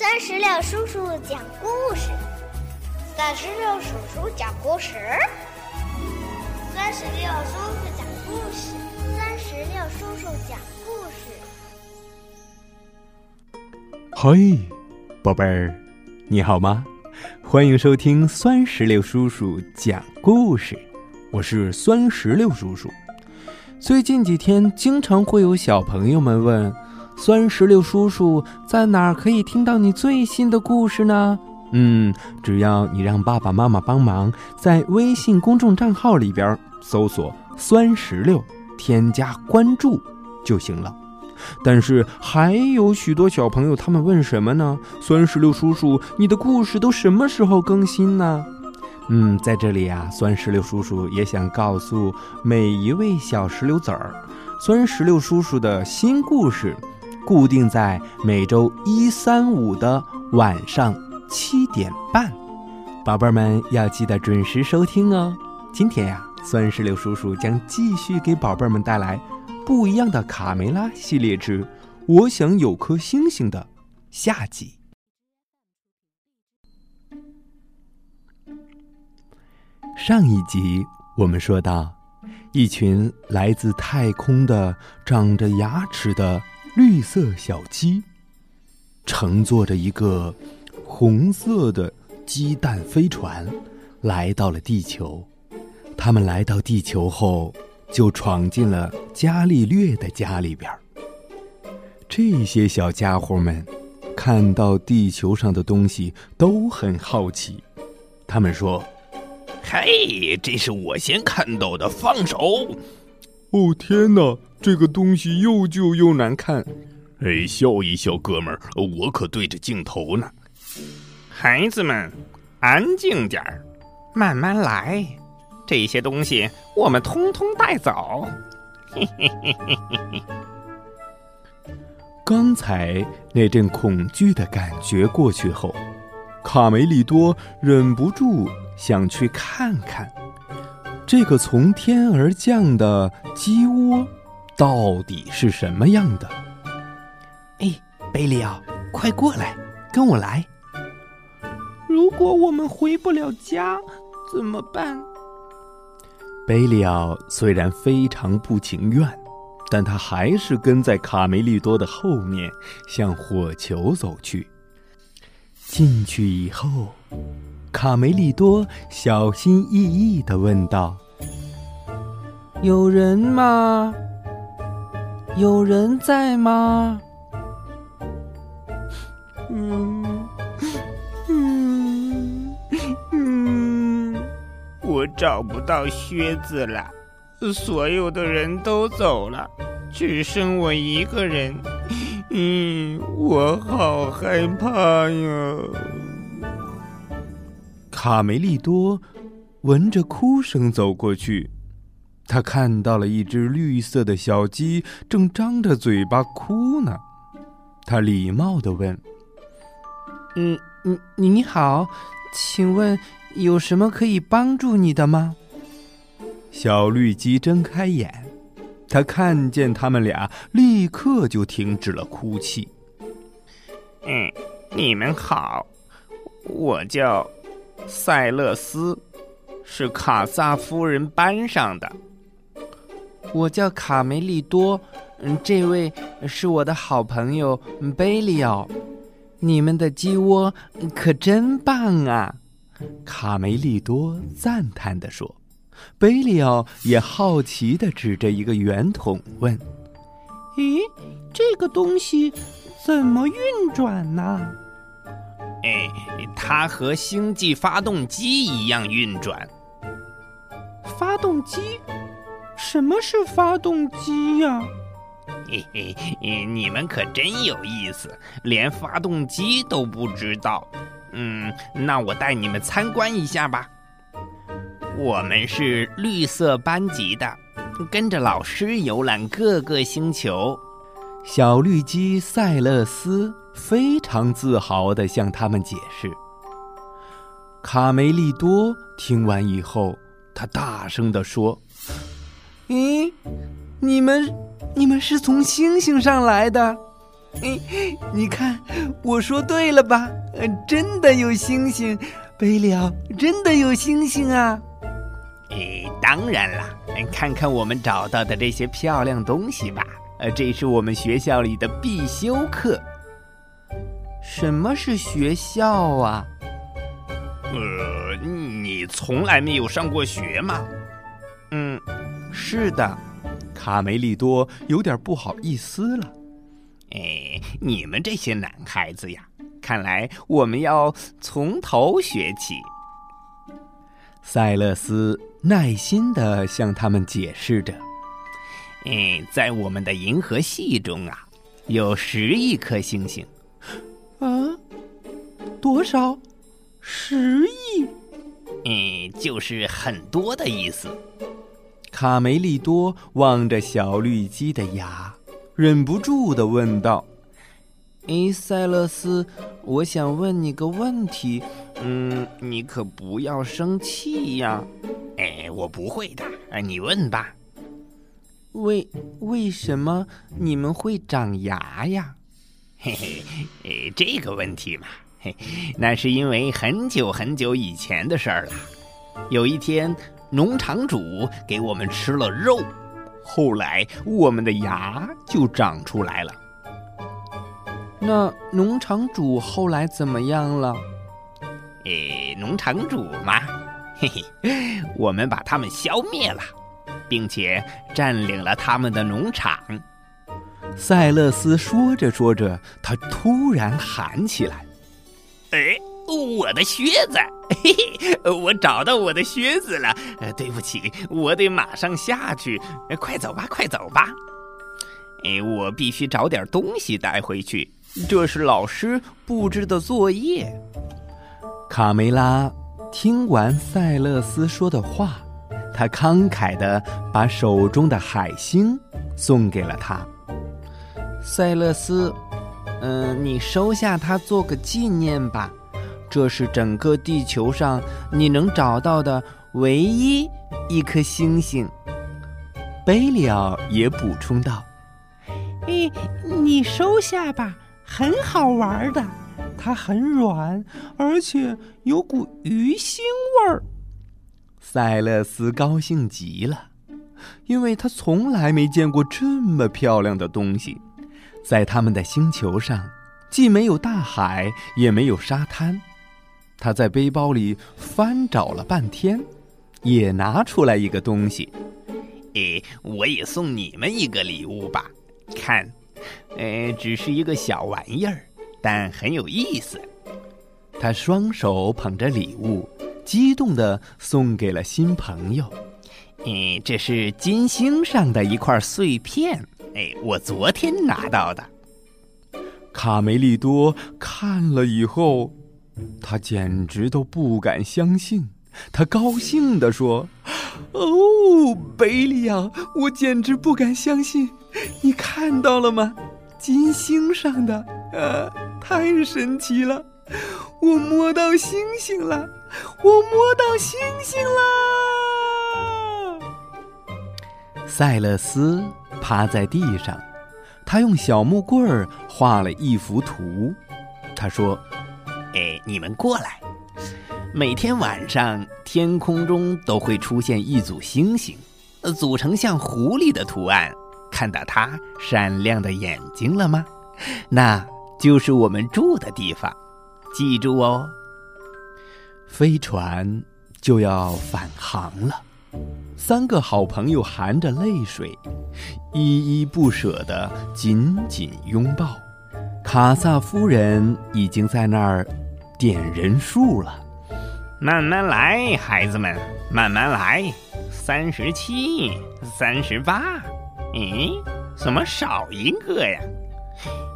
三十六叔叔讲故事，三十六叔叔讲故事，三十六叔叔讲故事，三十六叔叔讲故事。嘿，宝贝儿，你好吗？欢迎收听酸石榴叔叔讲故事，我是酸石榴叔叔。最近几天，经常会有小朋友们问。酸石榴叔叔在哪儿可以听到你最新的故事呢？嗯，只要你让爸爸妈妈帮忙，在微信公众账号里边搜索“酸石榴”，添加关注就行了。但是还有许多小朋友，他们问什么呢？酸石榴叔叔，你的故事都什么时候更新呢？嗯，在这里啊，酸石榴叔叔也想告诉每一位小石榴籽儿，酸石榴叔叔的新故事。固定在每周一、三、五的晚上七点半，宝贝儿们要记得准时收听哦。今天呀，酸石榴叔叔将继续给宝贝儿们带来不一样的卡梅拉系列之《我想有颗星星》的下集。上一集我们说到，一群来自太空的长着牙齿的。绿色小鸡乘坐着一个红色的鸡蛋飞船来到了地球。他们来到地球后，就闯进了伽利略的家里边。这些小家伙们看到地球上的东西都很好奇。他们说：“嘿，这是我先看到的，放手！”哦天哪！这个东西又旧又难看，哎，笑一笑，哥们儿，我可对着镜头呢。孩子们，安静点儿，慢慢来。这些东西我们通通带走。嘿嘿嘿嘿嘿嘿。刚才那阵恐惧的感觉过去后，卡梅利多忍不住想去看看这个从天而降的鸡窝。到底是什么样的？哎，贝利奥，快过来，跟我来。如果我们回不了家，怎么办？贝利奥虽然非常不情愿，但他还是跟在卡梅利多的后面向火球走去。进去以后，卡梅利多小心翼翼的问道：“有人吗？”有人在吗？嗯嗯嗯，我找不到靴子了，所有的人都走了，只剩我一个人。嗯，我好害怕呀！卡梅利多闻着哭声走过去。他看到了一只绿色的小鸡，正张着嘴巴哭呢。他礼貌的问：“嗯，你你好，请问有什么可以帮助你的吗？”小绿鸡睁开眼，他看见他们俩，立刻就停止了哭泣。“嗯，你们好，我叫塞勒斯，是卡萨夫人班上的。”我叫卡梅利多，嗯，这位是我的好朋友贝利奥。你们的鸡窝可真棒啊！卡梅利多赞叹地说。贝利奥也好奇地指着一个圆筒问：“咦，这个东西怎么运转呢？”“哎，它和星际发动机一样运转。”“发动机？”什么是发动机呀？嘿嘿，你们可真有意思，连发动机都不知道。嗯，那我带你们参观一下吧。我们是绿色班级的，跟着老师游览各个星球。小绿鸡塞勒斯非常自豪地向他们解释。卡梅利多听完以后，他大声地说。咦，你们，你们是从星星上来的？哎，你看，我说对了吧？呃真的有星星，贝利奥，真的有星星啊！哎，当然啦，看看我们找到的这些漂亮东西吧。呃，这是我们学校里的必修课。什么是学校啊？呃，你从来没有上过学吗？嗯，是的。卡梅利多有点不好意思了。哎，你们这些男孩子呀，看来我们要从头学起。塞勒斯耐心的向他们解释着：“哎，在我们的银河系中啊，有十亿颗星星。啊，多少？十亿？嗯，就是很多的意思。”卡梅利多望着小绿鸡的牙。忍不住的问道：“哎，塞勒斯，我想问你个问题，嗯，你可不要生气呀。”“哎，我不会的，你问吧。”“为为什么你们会长牙呀？”“嘿嘿，哎，这个问题嘛，嘿，那是因为很久很久以前的事儿了。有一天，农场主给我们吃了肉。”后来，我们的牙就长出来了。那农场主后来怎么样了？诶，农场主嘛，嘿嘿，我们把他们消灭了，并且占领了他们的农场。塞勒斯说着说着，他突然喊起来：“哎！”我的靴子，嘿 嘿，我找到我的靴子了。呃，对不起，我得马上下去。快走吧，快走吧。哎，我必须找点东西带回去。这是老师布置的作业。卡梅拉听完塞勒斯说的话，他慷慨的把手中的海星送给了他。塞勒斯，嗯，你收下它做个纪念吧。这是整个地球上你能找到的唯一一颗星星。贝利奥也补充道：“你你收下吧，很好玩的，它很软，而且有股鱼腥味儿。”塞勒斯高兴极了，因为他从来没见过这么漂亮的东西。在他们的星球上，既没有大海，也没有沙滩。他在背包里翻找了半天，也拿出来一个东西。诶，我也送你们一个礼物吧。看，呃，只是一个小玩意儿，但很有意思。他双手捧着礼物，激动的送给了新朋友。诶，这是金星上的一块碎片。哎，我昨天拿到的。卡梅利多看了以后。他简直都不敢相信，他高兴地说：“哦，贝利亚，我简直不敢相信！你看到了吗？金星上的，呃，太神奇了！我摸到星星了，我摸到星星了！”塞勒斯趴在地上，他用小木棍儿画了一幅图，他说。哎，你们过来！每天晚上，天空中都会出现一组星星，组成像狐狸的图案。看到它闪亮的眼睛了吗？那就是我们住的地方。记住哦。飞船就要返航了，三个好朋友含着泪水，依依不舍的紧紧拥抱。卡萨夫人已经在那儿点人数了。慢慢来，孩子们，慢慢来。三十七，三十八，咦，怎么少一个呀？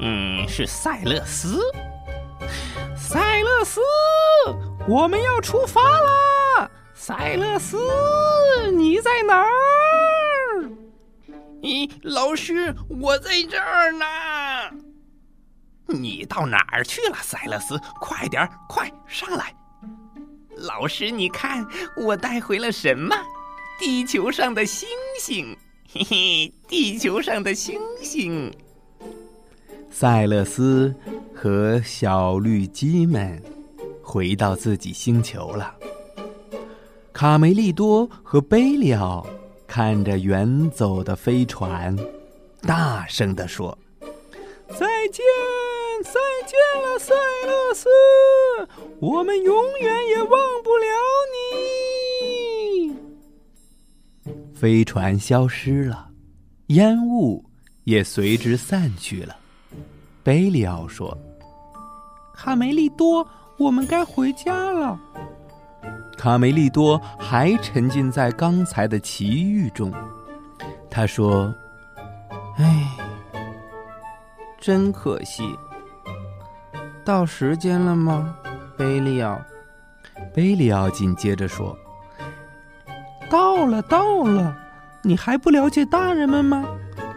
嗯，是塞勒斯。塞勒斯，我们要出发了。塞勒斯，你在哪儿？咦，老师，我在这儿呢。你到哪儿去了，塞勒斯？快点儿，快上来！老师，你看我带回了什么？地球上的星星，嘿嘿，地球上的星星。塞勒斯和小绿鸡们回到自己星球了。卡梅利多和贝利奥看着远走的飞船，大声地说：“再见，再见了，塞勒斯！我们永远也忘不了你。”飞船消失了，烟雾也随之散去了。贝里奥说：“卡梅利多，我们该回家了。”卡梅利多还沉浸在刚才的奇遇中。他说：“哎，真可惜。到时间了吗，贝利奥？”贝利奥紧接着说：“到了，到了！你还不了解大人们吗？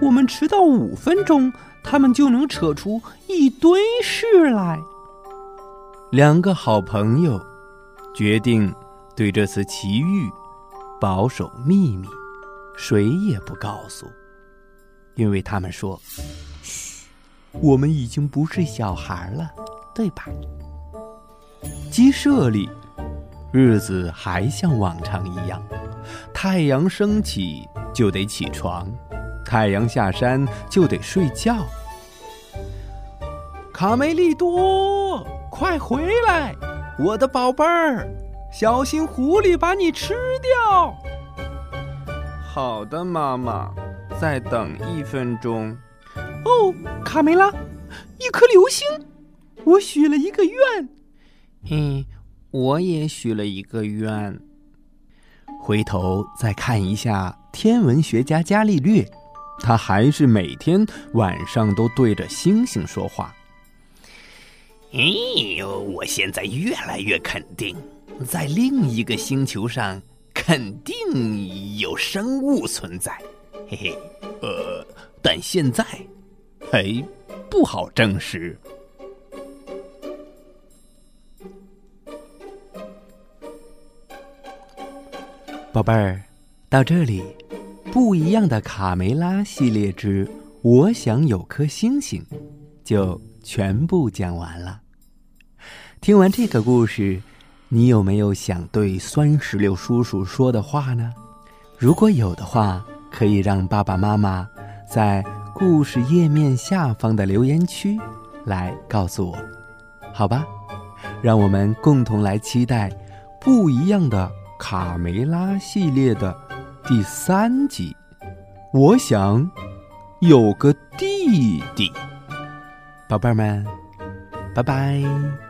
我们迟到五分钟，他们就能扯出一堆事来。”两个好朋友决定。对这次奇遇，保守秘密，谁也不告诉，因为他们说：“嘘，我们已经不是小孩了，对吧？”鸡舍里，日子还像往常一样，太阳升起就得起床，太阳下山就得睡觉。卡梅利多，快回来，我的宝贝儿！小心狐狸把你吃掉！好的，妈妈，再等一分钟。哦，卡梅拉，一颗流星，我许了一个愿。嗯，我也许了一个愿。回头再看一下天文学家伽利略，他还是每天晚上都对着星星说话。哎呦，我现在越来越肯定。在另一个星球上，肯定有生物存在，嘿嘿，呃，但现在还不好证实。宝贝儿，到这里，不一样的卡梅拉系列之《我想有颗星星》就全部讲完了。听完这个故事。你有没有想对酸石榴叔叔说的话呢？如果有的话，可以让爸爸妈妈在故事页面下方的留言区来告诉我，好吧？让我们共同来期待不一样的卡梅拉系列的第三集。我想有个弟弟，宝贝儿们，拜拜。